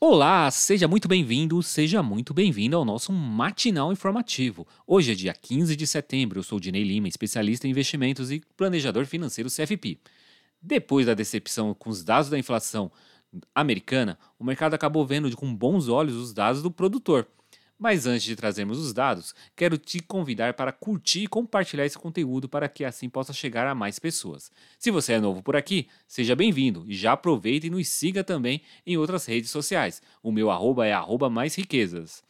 Olá, seja muito bem-vindo, seja muito bem-vindo ao nosso matinal informativo. Hoje é dia 15 de setembro, eu sou Dinei Lima, especialista em investimentos e planejador financeiro CFP. Depois da decepção com os dados da inflação americana, o mercado acabou vendo com bons olhos os dados do produtor. Mas antes de trazermos os dados, quero te convidar para curtir e compartilhar esse conteúdo para que assim possa chegar a mais pessoas. Se você é novo por aqui, seja bem-vindo e já aproveita e nos siga também em outras redes sociais. O meu arroba é arroba mais riquezas.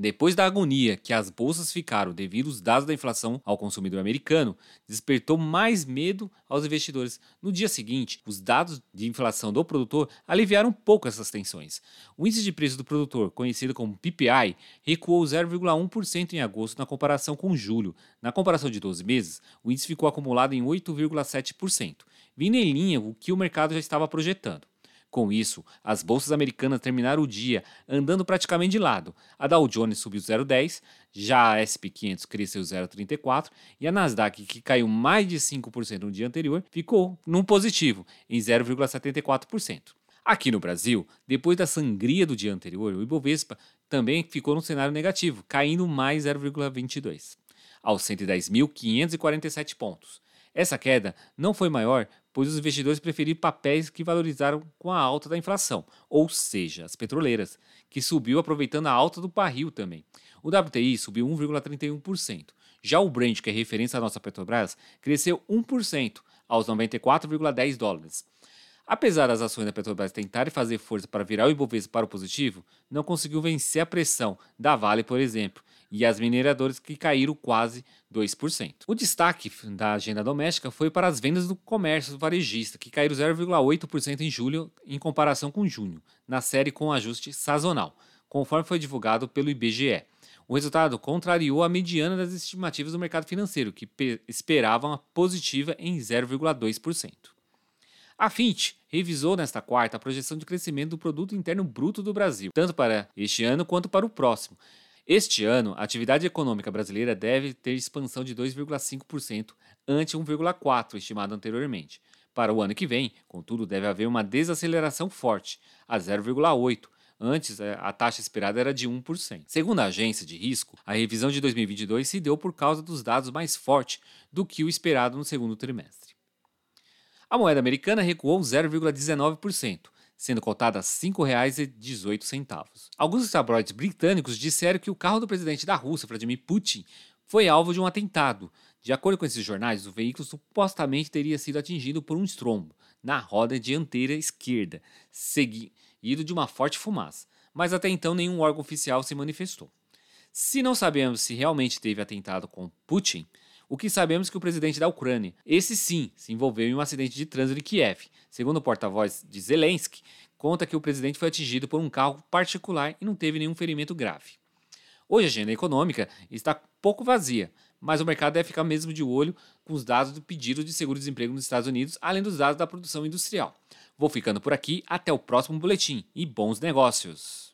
Depois da agonia que as bolsas ficaram devido aos dados da inflação ao consumidor americano, despertou mais medo aos investidores. No dia seguinte, os dados de inflação do produtor aliviaram um pouco essas tensões. O índice de preço do produtor, conhecido como PPI, recuou 0,1% em agosto na comparação com julho. Na comparação de 12 meses, o índice ficou acumulado em 8,7%, vindo em linha o que o mercado já estava projetando. Com isso, as bolsas americanas terminaram o dia andando praticamente de lado. A Dow Jones subiu 0,10, já a SP 500 cresceu 0,34 e a Nasdaq, que caiu mais de 5% no dia anterior, ficou num positivo, em 0,74%. Aqui no Brasil, depois da sangria do dia anterior, o Ibovespa também ficou no cenário negativo, caindo mais 0,22, aos 110.547 pontos. Essa queda não foi maior, pois os investidores preferiram papéis que valorizaram com a alta da inflação, ou seja, as petroleiras, que subiu aproveitando a alta do barril também. O WTI subiu 1,31%. Já o Brent, que é referência à nossa Petrobras, cresceu 1% aos 94,10 dólares. Apesar das ações da Petrobras tentarem fazer força para virar o Ibovespa para o positivo, não conseguiu vencer a pressão da Vale, por exemplo, e as mineradoras que caíram quase 2%. O destaque da agenda doméstica foi para as vendas do comércio varejista, que caíram 0,8% em julho em comparação com junho, na série com ajuste sazonal, conforme foi divulgado pelo IBGE. O resultado contrariou a mediana das estimativas do mercado financeiro, que esperavam a positiva em 0,2%. A Fitch revisou nesta quarta a projeção de crescimento do produto interno bruto do Brasil, tanto para este ano quanto para o próximo, este ano, a atividade econômica brasileira deve ter expansão de 2,5% ante 1,4% estimado anteriormente. Para o ano que vem, contudo, deve haver uma desaceleração forte, a 0,8%. Antes, eh, a taxa esperada era de 1%. Segundo a agência de risco, a revisão de 2022 se deu por causa dos dados mais fortes do que o esperado no segundo trimestre. A moeda americana recuou 0,19%, sendo cotada a R$ 5,18. Alguns tabloides britânicos disseram que o carro do presidente da Rússia, Vladimir Putin, foi alvo de um atentado. De acordo com esses jornais, o veículo supostamente teria sido atingido por um estrombo na roda dianteira esquerda, seguido de uma forte fumaça. Mas até então nenhum órgão oficial se manifestou. Se não sabemos se realmente teve atentado com Putin, o que sabemos é que o presidente da Ucrânia, esse sim, se envolveu em um acidente de trânsito em Kiev. Segundo o porta-voz de Zelensky, conta que o presidente foi atingido por um carro particular e não teve nenhum ferimento grave. Hoje a agenda econômica está pouco vazia, mas o mercado deve ficar mesmo de olho com os dados do pedido de seguro-desemprego nos Estados Unidos, além dos dados da produção industrial. Vou ficando por aqui, até o próximo boletim e bons negócios!